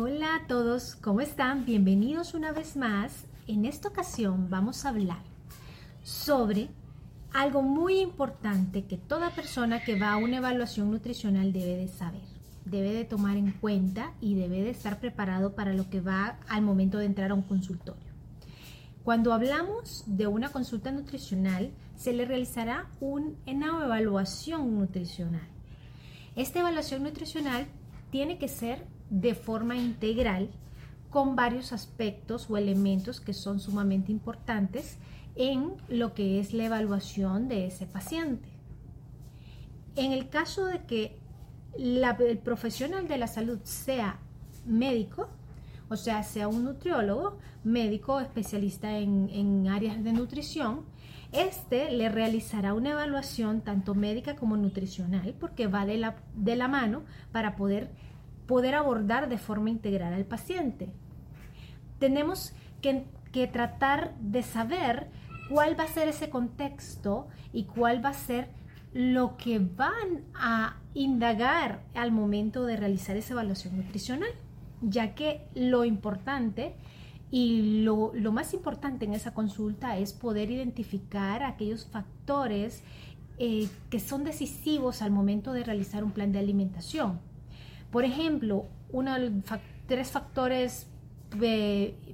Hola a todos, ¿cómo están? Bienvenidos una vez más. En esta ocasión vamos a hablar sobre algo muy importante que toda persona que va a una evaluación nutricional debe de saber, debe de tomar en cuenta y debe de estar preparado para lo que va al momento de entrar a un consultorio. Cuando hablamos de una consulta nutricional, se le realizará una evaluación nutricional. Esta evaluación nutricional tiene que ser de forma integral con varios aspectos o elementos que son sumamente importantes en lo que es la evaluación de ese paciente. En el caso de que el profesional de la salud sea médico, o sea, sea un nutriólogo, médico especialista en, en áreas de nutrición, este le realizará una evaluación tanto médica como nutricional porque va de la, de la mano para poder, poder abordar de forma integral al paciente. Tenemos que, tratar de saber cuál va a ser ese contexto y cuál va a ser lo que van a indagar al momento de realizar esa evaluación nutricional, ya que lo importante y lo, más importante en esa consulta es poder identificar aquellos factores eh, que son decisivos al momento de realizar un plan de alimentación. Por ejemplo, uno de los tres factores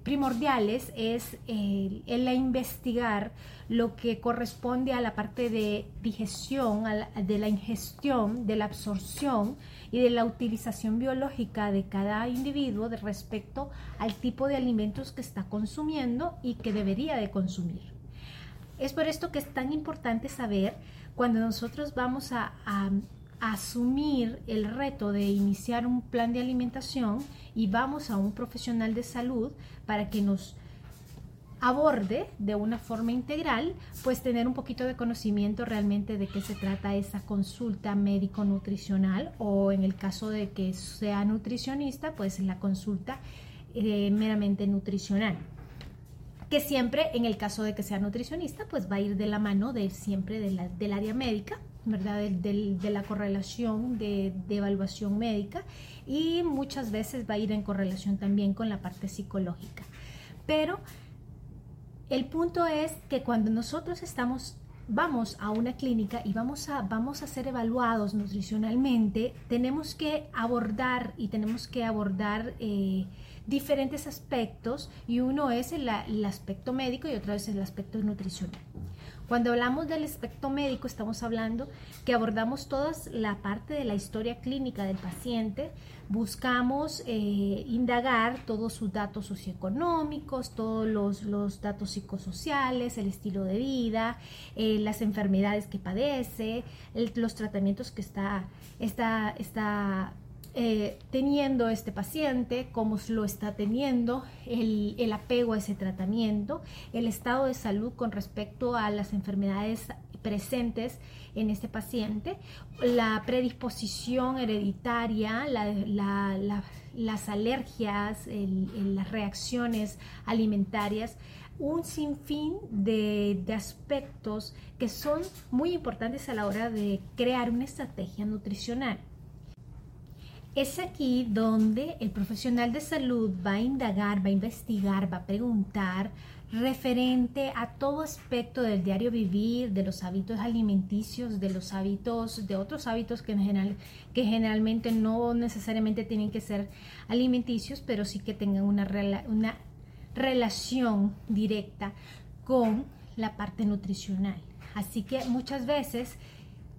primordiales es el, investigar lo que corresponde a la parte de digestión, de la ingestión, de la absorción y de la utilización biológica de cada individuo de respecto al tipo de alimentos que está consumiendo y que debería de consumir. Es por esto que es tan importante saber cuando nosotros vamos a asumir el reto de iniciar un plan de alimentación y vamos a un profesional de salud para que nos aborde de una forma integral, pues tener un poquito de conocimiento realmente de qué se trata esa consulta médico-nutricional o en el caso de que sea nutricionista, pues la consulta eh, meramente nutricional. Que siempre, en el caso de que sea nutricionista, pues va a ir de la mano de siempre del área médica ¿verdad? De, la correlación de, evaluación médica y muchas veces va a ir en correlación también con la parte psicológica. Pero el punto es que cuando nosotros estamos vamos a una clínica y vamos a, vamos a ser evaluados nutricionalmente, tenemos que abordar y tenemos que abordar eh, diferentes aspectos y uno es el, el aspecto médico y otro es el aspecto nutricional. Cuando hablamos del aspecto médico, estamos hablando que abordamos toda la parte de la historia clínica del paciente, buscamos eh, indagar todos sus datos socioeconómicos, todos los, datos psicosociales, el estilo de vida, eh, las enfermedades que padece, los tratamientos que está, está, está eh, teniendo este paciente, cómo lo está teniendo, el, apego a ese tratamiento, el estado de salud con respecto a las enfermedades presentes en este paciente, la predisposición hereditaria, las alergias, las reacciones alimentarias, un sinfín de, aspectos que son muy importantes a la hora de crear una estrategia nutricional. Es aquí donde el profesional de salud va a indagar, va a investigar, va a preguntar referente a todo aspecto del diario vivir, de los hábitos alimenticios, de los hábitos, de otros hábitos que, en general, que generalmente no necesariamente tienen que ser alimenticios, pero sí que tengan una, una relación directa con la parte nutricional. Así que muchas veces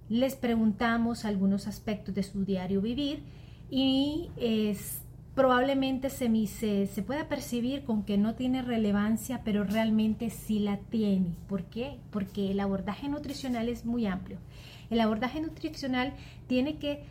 les preguntamos algunos aspectos de su diario vivir y es, probablemente se, se, pueda percibir con que no tiene relevancia, pero realmente sí la tiene. ¿Por qué? Porque el abordaje nutricional es muy amplio. El abordaje nutricional tiene que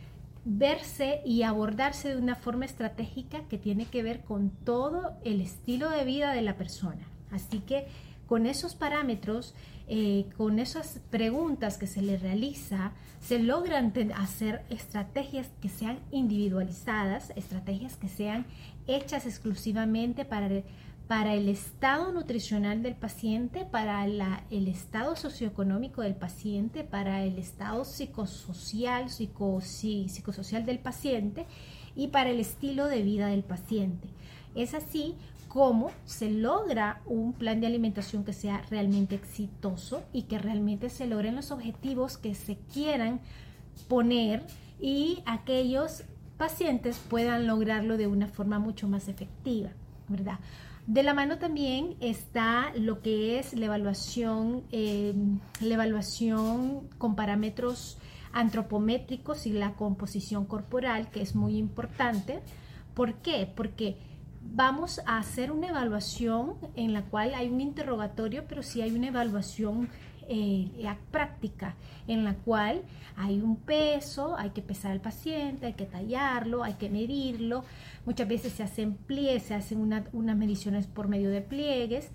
verse y abordarse de una forma estratégica que tiene que ver con todo el estilo de vida de la persona. Así que con esos parámetros, eh, con esas preguntas que se le realiza, se logran hacer estrategias que sean individualizadas, estrategias que sean hechas exclusivamente para, para el estado nutricional del paciente, para el estado socioeconómico del paciente, para el estado psicosocial, psicosocial del paciente y para el estilo de vida del paciente. Es así como se logra un plan de alimentación que sea realmente exitoso y que realmente se logren los objetivos que se quieran poner y aquellos pacientes puedan lograrlo de una forma mucho más efectiva, ¿verdad? De la mano también está lo que es la evaluación, em, la evaluación con parámetros antropométricos y la composición corporal, que es muy importante. ¿Por qué? Porque vamos a hacer una evaluación en la cual hay un interrogatorio, pero sí hay una evaluación eh, práctica en la cual hay un peso, hay que pesar al paciente, hay que tallarlo, hay que medirlo. Muchas veces se hacen pliegues, se hacen unas mediciones por medio de pliegues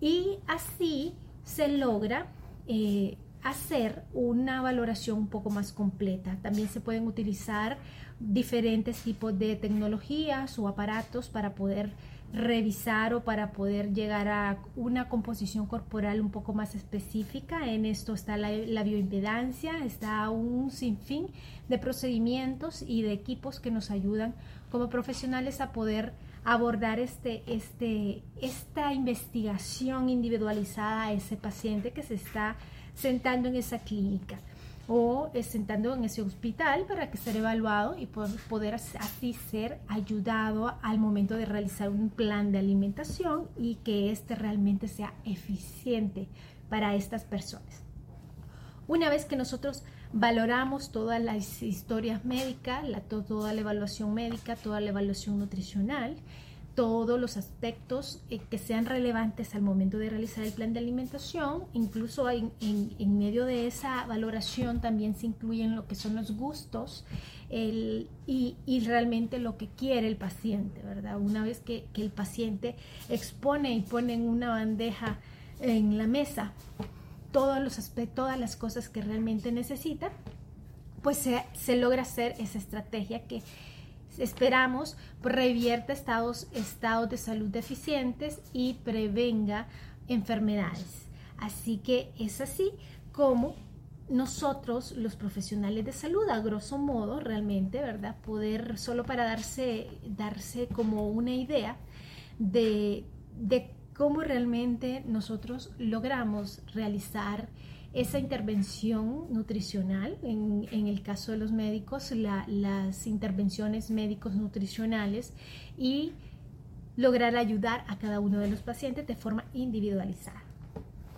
y así se logra eh, hacer una valoración un poco más completa. También se pueden utilizar diferentes tipos de tecnologías o aparatos para poder revisar o para poder llegar a una composición corporal un poco más específica. En esto está la, bioimpedancia, está un sinfín de procedimientos y de equipos que nos ayudan como profesionales a poder abordar este, este, esta investigación individualizada a ese paciente que se está sentando en esa clínica o sentando en ese hospital para que sea evaluado y poder así ser ayudado al momento de realizar un plan de alimentación y que este realmente sea eficiente para estas personas. Una vez que nosotros valoramos todas las historias médicas, toda la evaluación médica, toda la evaluación nutricional, todos los aspectos eh, que sean relevantes al momento de realizar el plan de alimentación. Incluso en, medio de esa valoración también se incluyen lo que son los gustos y, realmente lo que quiere el paciente, ¿verdad? Una vez que, el paciente expone y pone en una bandeja en la mesa todos los aspectos, todas las cosas que realmente necesita, pues se, se logra hacer esa estrategia que esperamos revierta estados, estados de salud deficientes y prevenga enfermedades. Así que es así como nosotros, los profesionales de salud, a grosso modo, realmente, ¿verdad? Poder, solo para darse, darse como una idea de, de cómo realmente nosotros logramos realizar esa intervención nutricional, en, el caso de los médicos, las intervenciones médicos nutricionales y lograr ayudar a cada uno de los pacientes de forma individualizada.